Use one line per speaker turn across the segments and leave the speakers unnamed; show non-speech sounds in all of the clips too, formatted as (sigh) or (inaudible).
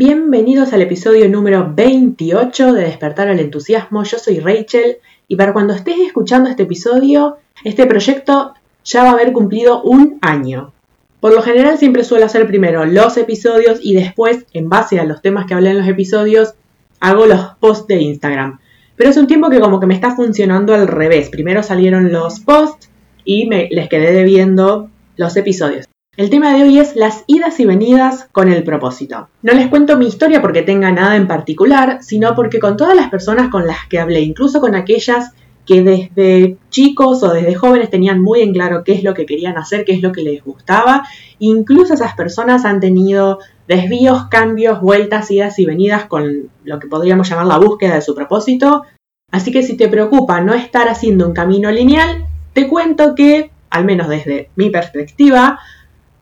Bienvenidos al episodio número 28 de Despertar al Entusiasmo. Yo soy Rachel y para cuando estés escuchando este episodio, este proyecto ya va a haber cumplido un año. Por lo general siempre suelo hacer primero los episodios y después, en base a los temas que hablé en los episodios, hago los posts de Instagram. Pero es un tiempo que como que me está funcionando al revés. Primero salieron los posts y me, les quedé debiendo los episodios. El tema de hoy es las idas y venidas con el propósito. No les cuento mi historia porque tenga nada en particular, sino porque con todas las personas con las que hablé, incluso con aquellas que desde chicos o desde jóvenes tenían muy en claro qué es lo que querían hacer, qué es lo que les gustaba, incluso esas personas han tenido desvíos, cambios, vueltas, idas y venidas con lo que podríamos llamar la búsqueda de su propósito. Así que si te preocupa no estar haciendo un camino lineal, te cuento que, al menos desde mi perspectiva,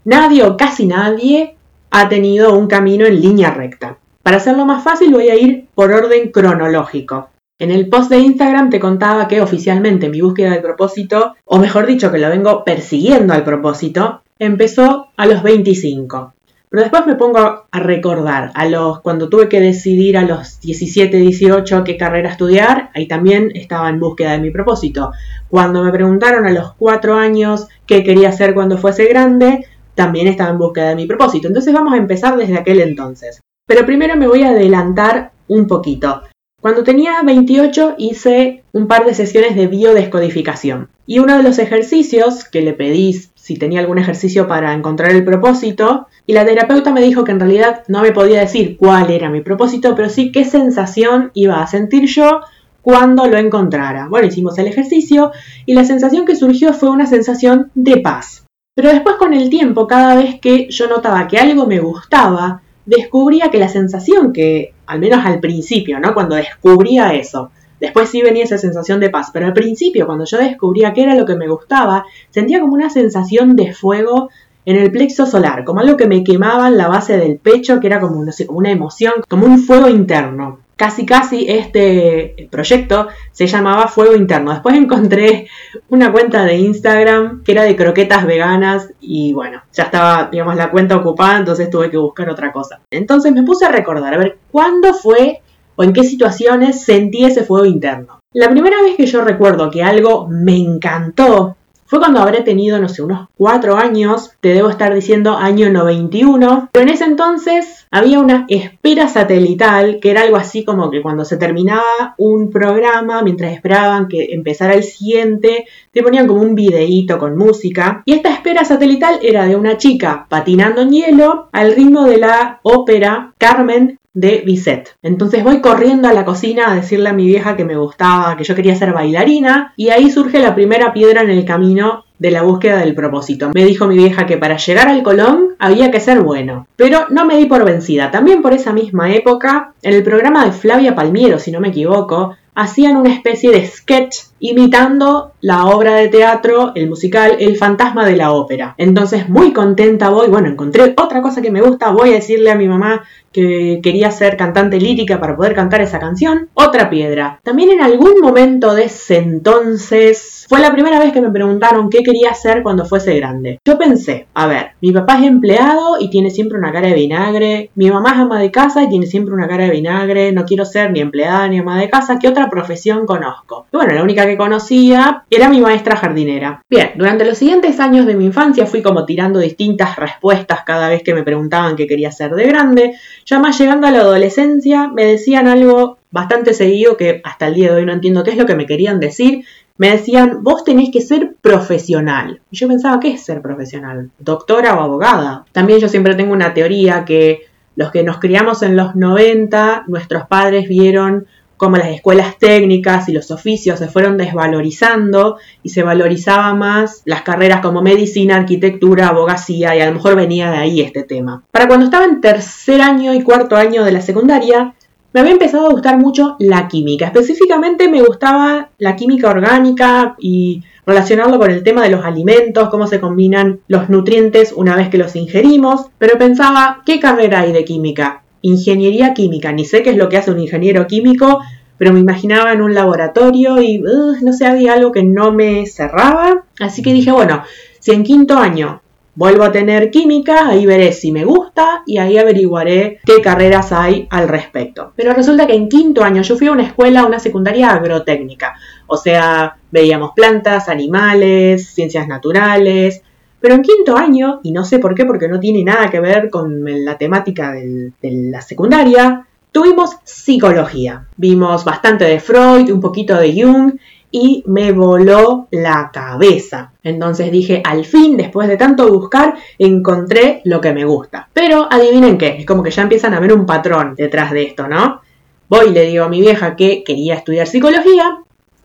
nadie o casi nadie ha tenido un camino en línea recta. Para hacerlo más fácil voy a ir por orden cronológico. En el post de Instagram te contaba que oficialmente mi búsqueda del propósito, o mejor dicho que lo vengo persiguiendo al propósito, empezó a los 25. Pero después me pongo a recordar, a los, cuando tuve que decidir a los 17, 18 qué carrera estudiar, ahí también estaba en búsqueda de mi propósito. Cuando me preguntaron a los 4 años qué quería hacer cuando fuese grande, también estaba en búsqueda de mi propósito. Entonces vamos a empezar desde aquel entonces. Pero primero me voy a adelantar un poquito. Cuando tenía 28 hice un par de sesiones de biodescodificación. Y uno de los ejercicios que le pedí si tenía algún ejercicio para encontrar el propósito, y la terapeuta me dijo que en realidad no me podía decir cuál era mi propósito, pero sí qué sensación iba a sentir yo cuando lo encontrara. Bueno, hicimos el ejercicio y la sensación que surgió fue una sensación de paz. Pero después con el tiempo, cada vez que yo notaba que algo me gustaba, descubría que la sensación que, al menos al principio, ¿no? Cuando descubría eso, después sí venía esa sensación de paz, pero al principio, cuando yo descubría qué era lo que me gustaba, sentía como una sensación de fuego en el plexo solar, como algo que me quemaba en la base del pecho, que era como una emoción, como un fuego interno casi casi este proyecto se llamaba Fuego Interno. Después encontré una cuenta de Instagram que era de croquetas veganas y bueno, ya estaba, digamos, la cuenta ocupada, entonces tuve que buscar otra cosa. Entonces me puse a recordar, a ver, ¿cuándo fue o en qué situaciones sentí ese fuego interno? La primera vez que yo recuerdo que algo me encantó fue cuando habré tenido, no sé, unos cuatro años, te debo estar diciendo año 91, pero en ese entonces había una espera satelital, que era algo así como que cuando se terminaba un programa, mientras esperaban que empezara el siguiente, te ponían como un videíto con música. Y esta espera satelital era de una chica patinando en hielo al ritmo de la ópera Carmen de Bizet. Entonces voy corriendo a la cocina a decirle a mi vieja que me gustaba, que yo quería ser bailarina y ahí surge la primera piedra en el camino de la búsqueda del propósito. Me dijo mi vieja que para llegar al Colón había que ser bueno, pero no me di por vencida. También por esa misma época, en el programa de Flavia Palmiero, si no me equivoco, hacían una especie de sketch imitando la obra de teatro, el musical El fantasma de la ópera. Entonces muy contenta voy, bueno, encontré otra cosa que me gusta, voy a decirle a mi mamá que quería ser cantante lírica para poder cantar esa canción. Otra piedra. También en algún momento de ese entonces fue la primera vez que me preguntaron qué quería hacer cuando fuese grande. Yo pensé, a ver, mi papá es empleado y tiene siempre una cara de vinagre, mi mamá es ama de casa y tiene siempre una cara de vinagre, no quiero ser ni empleada ni ama de casa, ¿qué otra profesión conozco? Y bueno, la única que conocía era mi maestra jardinera. Bien, durante los siguientes años de mi infancia fui como tirando distintas respuestas cada vez que me preguntaban qué quería ser de grande. Ya más llegando a la adolescencia, me decían algo bastante seguido que hasta el día de hoy no entiendo qué es lo que me querían decir. Me decían, vos tenés que ser profesional. Y yo pensaba, ¿qué es ser profesional? ¿Doctora o abogada? También yo siempre tengo una teoría que los que nos criamos en los 90, nuestros padres vieron como las escuelas técnicas y los oficios se fueron desvalorizando y se valorizaba más las carreras como medicina, arquitectura, abogacía y a lo mejor venía de ahí este tema. Para cuando estaba en tercer año y cuarto año de la secundaria, me había empezado a gustar mucho la química. Específicamente me gustaba la química orgánica y relacionarlo con el tema de los alimentos, cómo se combinan los nutrientes una vez que los ingerimos, pero pensaba, ¿qué carrera hay de química? Ingeniería química. Ni sé qué es lo que hace un ingeniero químico, pero me imaginaba en un laboratorio y no sé, había algo que no me cerraba. Así que dije, bueno, si en quinto año vuelvo a tener química, ahí veré si me gusta y ahí averiguaré qué carreras hay al respecto. Pero resulta que en quinto año yo fui a una escuela, una secundaria agrotécnica, o sea, veíamos plantas, animales, ciencias naturales, pero en quinto año, y no sé por qué, porque no tiene nada que ver con la temática de la secundaria, tuvimos psicología. Vimos bastante de Freud, un poquito de Jung y me voló la cabeza. Entonces dije, al fin, después de tanto buscar, encontré lo que me gusta. Pero adivinen qué, es como que ya empiezan a ver un patrón detrás de esto, ¿no? Voy y le digo a mi vieja que quería estudiar psicología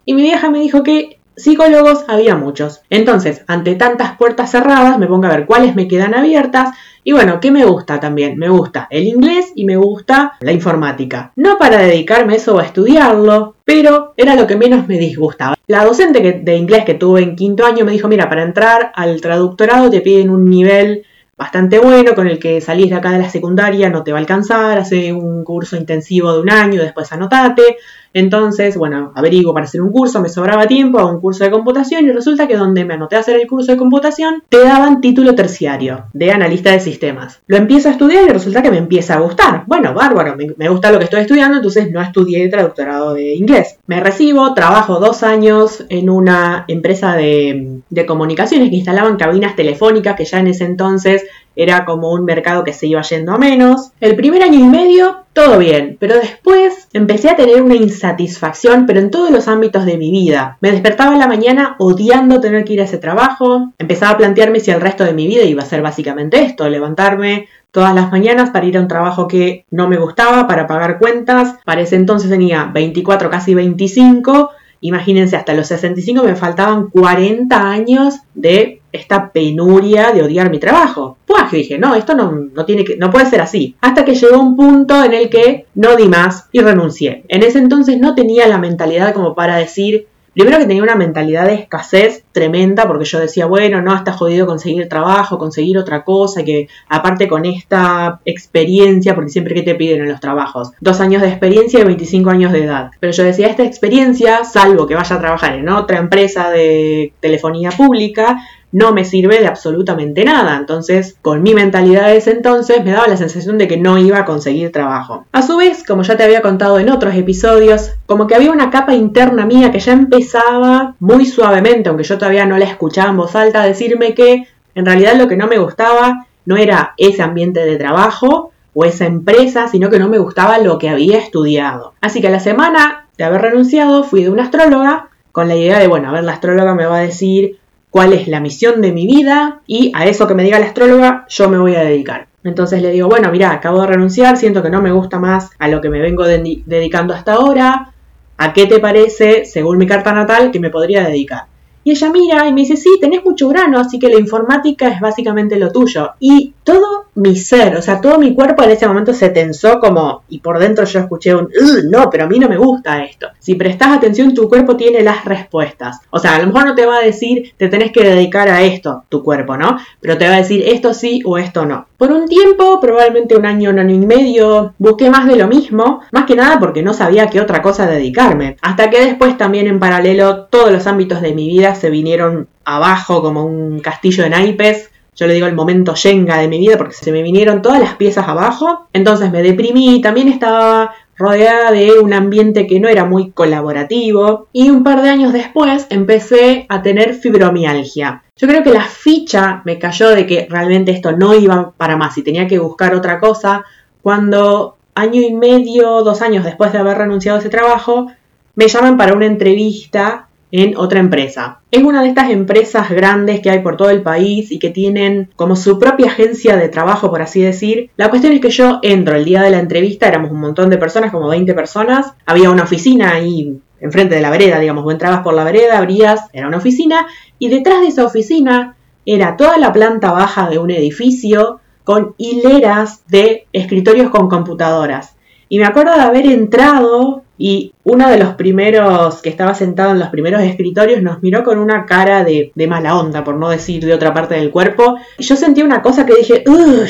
y mi vieja me dijo que psicólogos había muchos. Entonces, ante tantas puertas cerradas, me pongo a ver cuáles me quedan abiertas. Y bueno, ¿qué me gusta también? Me gusta el inglés y me gusta la informática. No para dedicarme eso o a estudiarlo, pero era lo que menos me disgustaba. La docente de inglés que tuve en quinto año me dijo, mira, para entrar al traductorado te piden un nivel bastante bueno, con el que salís de acá de la secundaria, no te va a alcanzar, hace un curso intensivo de un año, después anotate. Entonces, bueno, averiguo para hacer un curso, me sobraba tiempo, hago un curso de computación y resulta que donde me anoté a hacer el curso de computación, te daban título terciario de analista de sistemas. Lo empiezo a estudiar y resulta que me empieza a gustar. Bueno, bárbaro, me, gusta lo que estoy estudiando, entonces no estudié traductorado de inglés. Me recibo, trabajo dos años en una empresa de, de comunicaciones que instalaban cabinas telefónicas que ya en ese entonces era como un mercado que se iba yendo a menos. El primer año y medio, todo bien, pero después empecé a tener una insatisfacción, pero en todos los ámbitos de mi vida. Me despertaba en la mañana odiando tener que ir a ese trabajo, empezaba a plantearme si el resto de mi vida iba a ser básicamente esto, levantarme todas las mañanas para ir a un trabajo que no me gustaba, para pagar cuentas. Para ese entonces tenía 24, casi 25. Imagínense, hasta los 65 me faltaban 40 años de esta penuria de odiar mi trabajo. Pues dije, no, esto no, no, tiene que, no puede ser así. Hasta que llegó un punto en el que no di más y renuncié. En ese entonces no tenía la mentalidad como para decir, Primero que tenía una mentalidad de escasez tremenda porque yo decía, bueno, no, está jodido conseguir trabajo, conseguir otra cosa, que aparte con esta experiencia, porque siempre que te piden en los trabajos, dos años de experiencia y 25 años de edad. Pero yo decía, esta experiencia, salvo que vaya a trabajar en otra empresa de telefonía pública, no me sirve de absolutamente nada. Entonces, con mi mentalidad de ese entonces, me daba la sensación de que no iba a conseguir trabajo. A su vez, como ya te había contado en otros episodios, como que había una capa interna mía que ya empezaba muy suavemente, aunque yo todavía no la escuchaba en voz alta, a decirme que en realidad lo que no me gustaba no era ese ambiente de trabajo o esa empresa, sino que no me gustaba lo que había estudiado. Así que a la semana de haber renunciado, fui de una astróloga con la idea de, bueno, a ver, la astróloga me va a decir cuál es la misión de mi vida y a eso que me diga la astróloga yo me voy a dedicar. Entonces le digo, bueno, mira, acabo de renunciar, siento que no me gusta más a lo que me vengo dedicando hasta ahora. ¿A qué te parece, según mi carta natal, que me podría dedicar? Y ella mira y me dice, sí, tenés mucho grano, así que la informática es básicamente lo tuyo. Y todo mi ser, o sea, todo mi cuerpo en ese momento se tensó como, y por dentro yo escuché un, no, pero a mí no me gusta esto. Si prestas atención, tu cuerpo tiene las respuestas. O sea, a lo mejor no te va a decir, te tenés que dedicar a esto, tu cuerpo, ¿no? Pero te va a decir esto sí o esto no. Por un tiempo, probablemente un año, un año y medio, busqué más de lo mismo, más que nada porque no sabía qué otra cosa dedicarme. Hasta que después también en paralelo todos los ámbitos de mi vida se vinieron abajo como un castillo de naipes yo le digo el momento yenga de mi vida porque se me vinieron todas las piezas abajo. Entonces me deprimí, también estaba rodeada de un ambiente que no era muy colaborativo y un par de años después empecé a tener fibromialgia. Yo creo que la ficha me cayó de que realmente esto no iba para más y tenía que buscar otra cosa cuando año y medio, dos años después de haber renunciado a ese trabajo, me llaman para una entrevista en otra empresa. Es una de estas empresas grandes que hay por todo el país y que tienen como su propia agencia de trabajo, por así decir. La cuestión es que yo entro el día de la entrevista, éramos un montón de personas, como 20 personas, había una oficina ahí enfrente de la vereda, digamos, vos entrabas por la vereda, abrías, era una oficina, y detrás de esa oficina era toda la planta baja de un edificio con hileras de escritorios con computadoras. Y me acuerdo de haber entrado y uno de los primeros que estaba sentado en los primeros escritorios nos miró con una cara de, mala onda, por no decir de otra parte del cuerpo. Y yo sentí una cosa que dije,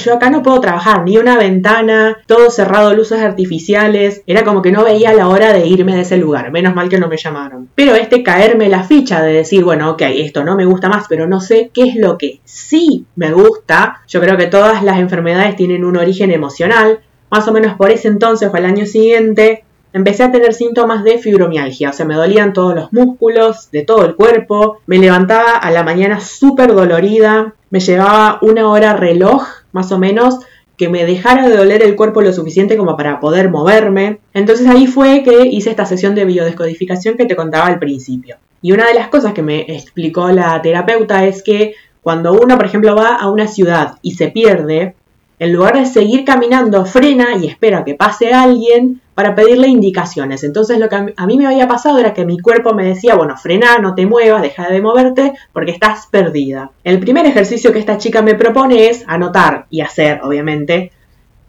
yo acá no puedo trabajar, ni una ventana, todo cerrado, luces artificiales. Era como que no veía la hora de irme de ese lugar. Menos mal que no me llamaron. Pero este caerme la ficha de decir, bueno, ok, esto no me gusta más, pero no sé qué es lo que sí me gusta. Yo creo que todas las enfermedades tienen un origen emocional. Más o menos por ese entonces o el año siguiente empecé a tener síntomas de fibromialgia, o sea, me dolían todos los músculos de todo el cuerpo, me levantaba a la mañana súper dolorida, me llevaba una hora reloj, más o menos, que me dejara de doler el cuerpo lo suficiente como para poder moverme. Entonces ahí fue que hice esta sesión de biodescodificación que te contaba al principio. Y una de las cosas que me explicó la terapeuta es que cuando uno, por ejemplo, va a una ciudad y se pierde, en lugar de seguir caminando, frena y espera que pase alguien para pedirle indicaciones. Entonces lo que a mí me había pasado era que mi cuerpo me decía, bueno, frena, no te muevas, deja de moverte porque estás perdida. El primer ejercicio que esta chica me propone es anotar y hacer, obviamente,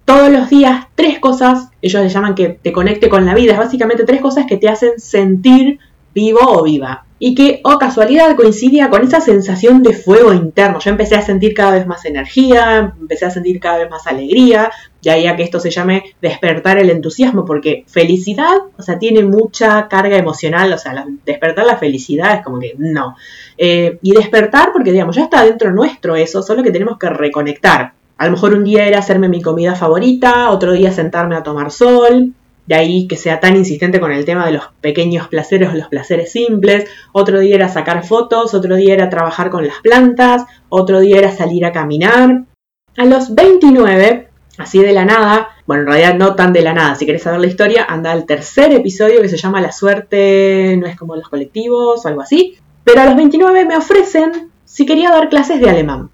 todos los días tres cosas, ellos le llaman que te conecte con la vida, es básicamente tres cosas que te hacen sentir vivo o viva y que, o oh casualidad, coincidía con esa sensación de fuego interno. Yo empecé a sentir cada vez más energía, empecé a sentir cada vez más alegría, ya ya que esto se llame despertar el entusiasmo, porque felicidad, o sea, tiene mucha carga emocional, o sea, despertar la felicidad es como que no. Eh, y despertar, porque digamos, ya está dentro nuestro eso, solo que tenemos que reconectar. A lo mejor un día era hacerme mi comida favorita, otro día sentarme a tomar sol, ahí que sea tan insistente con el tema de los pequeños placeres o los placeres simples. Otro día era sacar fotos, otro día era trabajar con las plantas, otro día era salir a caminar. A los 29, así de la nada, bueno, en realidad no tan de la nada, si querés saber la historia, anda al tercer episodio que se llama La suerte no es como los colectivos o algo así. Pero a los 29 me ofrecen si quería dar clases de alemán.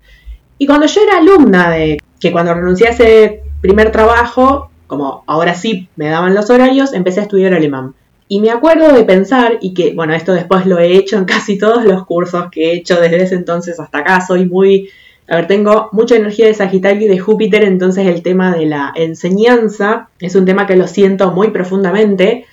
Y cuando yo era alumna de que cuando renuncié a ese primer trabajo, como ahora sí me daban los horarios, empecé a estudiar alemán. Y me acuerdo de pensar, y que, bueno, esto después lo he hecho en casi todos los cursos que he hecho desde ese entonces hasta acá, soy muy, a ver, tengo mucha energía de Sagitario y de Júpiter, entonces el tema de la enseñanza es un tema que lo siento muy profundamente.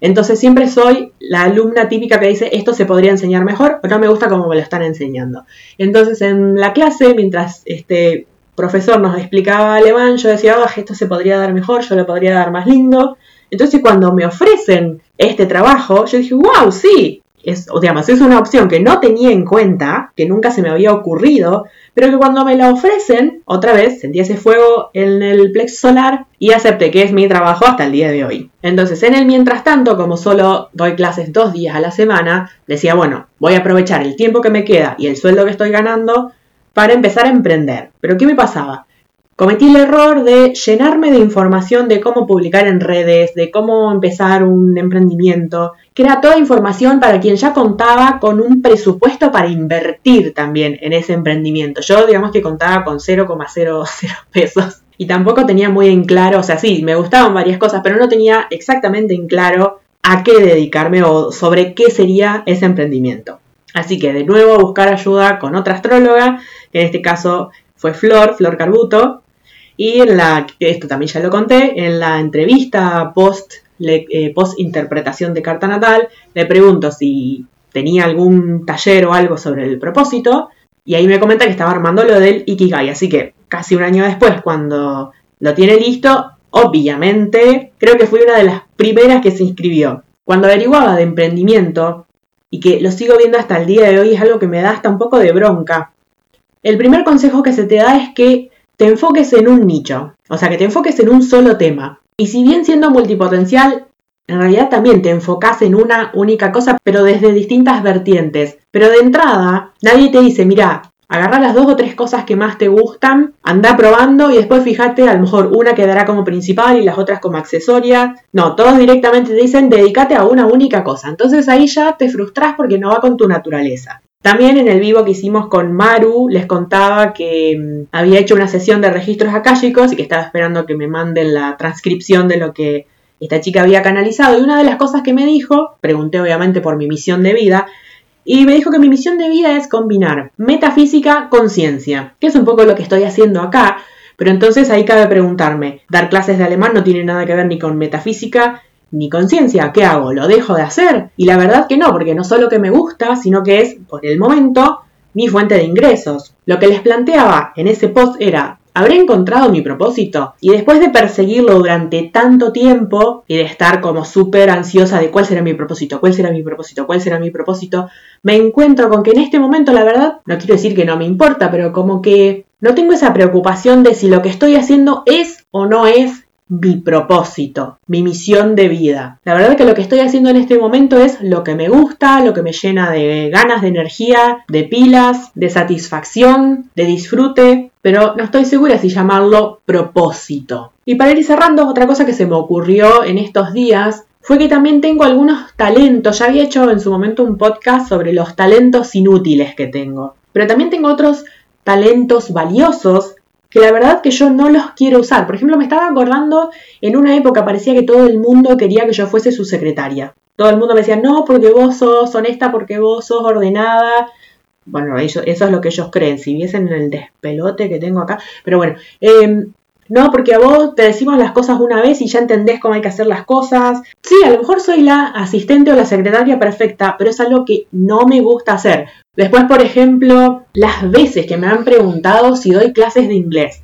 Entonces siempre soy la alumna típica que dice esto se podría enseñar mejor o no me gusta como me lo están enseñando. Entonces en la clase, mientras este, profesor nos explicaba alemán, yo decía, oh, esto se podría dar mejor, yo lo podría dar más lindo. Entonces cuando me ofrecen este trabajo, yo dije, wow, sí, es, digamos, es una opción que no tenía en cuenta, que nunca se me había ocurrido, pero que cuando me la ofrecen, otra vez sentí ese fuego en el plexo solar y acepté que es mi trabajo hasta el día de hoy. Entonces, en el mientras tanto, como solo doy clases dos días a la semana, decía, bueno, voy a aprovechar el tiempo que me queda y el sueldo que estoy ganando para empezar a emprender. Pero ¿qué me pasaba? Cometí el error de llenarme de información de cómo publicar en redes, de cómo empezar un emprendimiento, que era toda información para quien ya contaba con un presupuesto para invertir también en ese emprendimiento. Yo digamos que contaba con 0,00 (laughs) pesos y tampoco tenía muy en claro, o sea, sí, me gustaban varias cosas, pero no tenía exactamente en claro a qué dedicarme o sobre qué sería ese emprendimiento. Así que de nuevo buscar ayuda con otra astróloga, en este caso fue Flor, Flor Carbuto, y esto también ya lo conté, en la entrevista post, eh, post interpretación de carta natal, le pregunto si tenía algún taller o algo sobre el propósito, y ahí me comenta que estaba armando lo del Ikigai, así que casi un año después, cuando lo tiene listo, obviamente, creo que fui una de las primeras que se inscribió. Cuando averiguaba de emprendimiento, y que lo sigo viendo hasta el día de hoy, es algo que me da hasta un poco de bronca. El primer consejo que se te da es que te enfoques en un nicho, o sea, que te enfoques en un solo tema. Y si bien siendo multipotencial, en realidad también te enfocas en una única cosa, pero desde distintas vertientes. Pero de entrada, nadie te dice, mira, Agarra las dos o tres cosas que más te gustan, anda probando y después fíjate, a lo mejor una quedará como principal y las otras como accesorias. No, todos directamente te dicen dedícate a una única cosa. Entonces ahí ya te frustras porque no va con tu naturaleza. También en el vivo que hicimos con Maru les contaba que mm, había hecho una sesión de registros akáshicos y que estaba esperando que me manden la transcripción de lo que esta chica había canalizado. Y una de las cosas que me dijo, pregunté obviamente por mi misión de vida, y me dijo que mi misión de vida es combinar metafísica con ciencia, que es un poco lo que estoy haciendo acá, pero entonces ahí cabe preguntarme, dar clases de alemán no tiene nada que ver ni con metafísica ni conciencia. ¿Qué hago? ¿Lo dejo de hacer? Y la verdad que no, porque no solo que me gusta, sino que es, por el momento, mi fuente de ingresos. Lo que les planteaba en ese post era, ¿habré encontrado mi propósito? Y después de perseguirlo durante tanto tiempo y de estar como súper ansiosa de cuál será mi propósito, cuál será mi propósito, cuál será mi propósito, me encuentro con que en este momento la verdad, no quiero decir que no me importa, pero como que no tengo esa preocupación de si lo que estoy haciendo es o no es mi propósito, mi misión de vida. La verdad es que lo que estoy haciendo en este momento es lo que me gusta, lo que me llena de ganas, de energía, de pilas, de satisfacción, de disfrute, pero no estoy segura si llamarlo propósito. Y para ir cerrando, otra cosa que se me ocurrió en estos días fue que también tengo algunos talentos. Ya había hecho en su momento un podcast sobre los talentos inútiles que tengo. Pero también tengo otros talentos valiosos que la verdad que yo no los quiero usar. Por ejemplo, me estaba acordando, en una época parecía que todo el mundo quería que yo fuese su secretaria. Todo el mundo me decía, no, porque vos sos honesta, porque vos sos ordenada. Bueno, eso es lo que ellos creen, si viesen el despelote que tengo acá. Pero bueno, eh, no, porque a vos te decimos las cosas una vez y ya entendés cómo hay que hacer las cosas. Sí, a lo mejor soy la asistente o la secretaria perfecta, pero es algo que no me gusta hacer. Después, por ejemplo, las veces que me han preguntado si doy clases de inglés.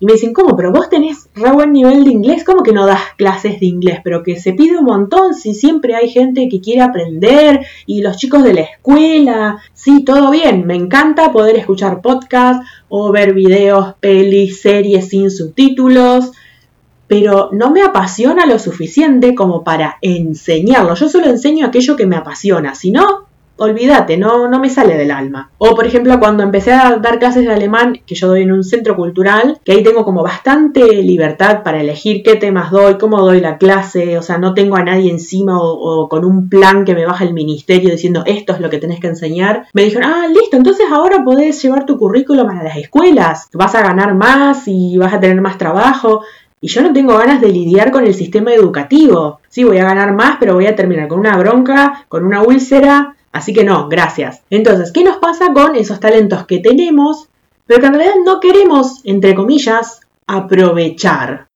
Y me dicen, ¿cómo? Pero vos tenés re buen nivel de inglés, ¿cómo que no das clases de inglés? Pero que se pide un montón, si siempre hay gente que quiere aprender y los chicos de la escuela. Sí, todo bien, me encanta poder escuchar podcasts o ver videos, pelis, series sin subtítulos, pero no me apasiona lo suficiente como para enseñarlo. Yo solo enseño aquello que me apasiona, si no, olvídate, no, no me sale del alma. O por ejemplo, cuando empecé a dar clases de alemán, que yo doy en un centro cultural, que ahí tengo como bastante libertad para elegir qué temas doy, cómo doy la clase, o sea, no tengo a nadie encima o, con un plan que me baja el ministerio diciendo esto es lo que tenés que enseñar. Me dijeron, ah, listo, entonces ahora podés llevar tu currículum a las escuelas, vas a ganar más y vas a tener más trabajo. Y yo no tengo ganas de lidiar con el sistema educativo. Sí, voy a ganar más, pero voy a terminar con una bronca, con una úlcera, Así que no, gracias. Entonces, ¿qué nos pasa con esos talentos que tenemos, pero que en realidad no queremos, entre comillas, aprovechar?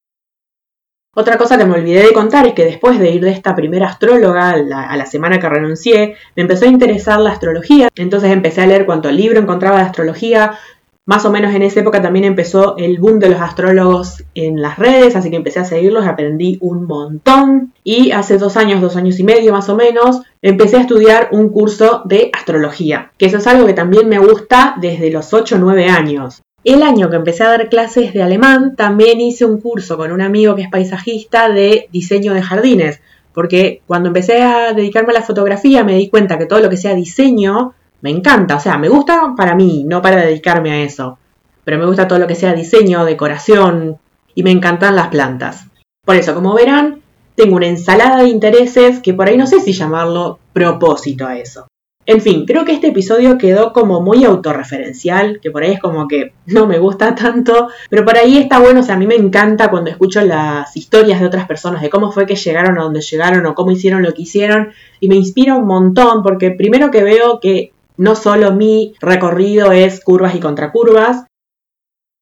Otra cosa que me olvidé de contar es que después de ir de esta primera astróloga a la, semana que renuncié, me empezó a interesar la astrología. Entonces empecé a leer cuánto libro encontraba de astrología, más o menos en esa época también empezó el boom de los astrólogos en las redes, así que empecé a seguirlos, aprendí un montón. Y hace dos años, dos años y medio más o menos, empecé a estudiar un curso de astrología, que eso es algo que también me gusta desde los 8 o 9 años. El año que empecé a dar clases de alemán, también hice un curso con un amigo que es paisajista de diseño de jardines, porque cuando empecé a dedicarme a la fotografía me di cuenta que todo lo que sea diseño me encanta, o sea, me gusta para mí, no para dedicarme a eso, pero me gusta todo lo que sea diseño, decoración y me encantan las plantas. Por eso, como verán, tengo una ensalada de intereses que por ahí no sé si llamarlo propósito a eso. En fin, creo que este episodio quedó como muy autorreferencial, que por ahí es como que no me gusta tanto, pero por ahí está bueno, o sea, a mí me encanta cuando escucho las historias de otras personas, de cómo fue que llegaron a donde llegaron o cómo hicieron lo que hicieron, y me inspira un montón, porque primero que veo que no solo mi recorrido es curvas y contracurvas.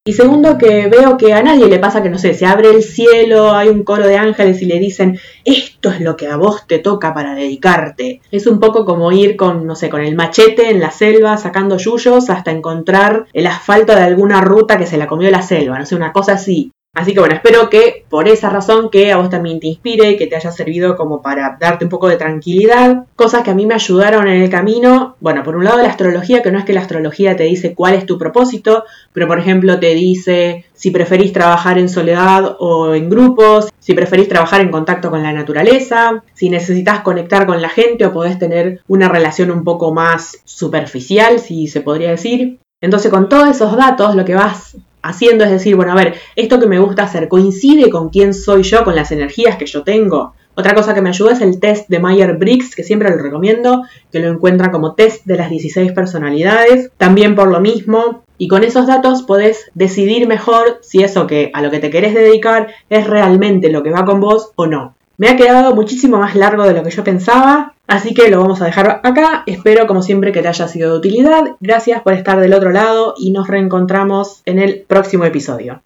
Y segundo, que veo que a nadie le pasa que, no sé, se abre el cielo, hay un coro de ángeles y le dicen, esto es lo que a vos te toca para dedicarte. Es un poco como ir con, no sé, con el machete en la selva sacando yuyos hasta encontrar el asfalto de alguna ruta que se la comió la selva, no sé, una cosa así. Así que bueno, espero que por esa razón que a vos también te inspire, que te haya servido como para darte un poco de tranquilidad, cosas que a mí me ayudaron en el camino. Bueno, por un lado la astrología, que no es que la astrología te dice cuál es tu propósito, pero por ejemplo te dice si preferís trabajar en soledad o en grupos, si preferís trabajar en contacto con la naturaleza, si necesitas conectar con la gente o podés tener una relación un poco más superficial, si se podría decir. Entonces con todos esos datos lo que vas haciendo es decir, bueno, a ver, esto que me gusta hacer coincide con quién soy yo, con las energías que yo tengo. Otra cosa que me ayuda es el test de Meyer-Briggs, que siempre lo recomiendo, que lo encuentra como test de las 16 personalidades. También por lo mismo, y con esos datos podés decidir mejor si eso que a lo que te querés dedicar es realmente lo que va con vos o no. Me ha quedado muchísimo más largo de lo que yo pensaba, así que lo vamos a dejar acá. Espero como siempre que te haya sido de utilidad. Gracias por estar del otro lado y nos reencontramos en el próximo episodio.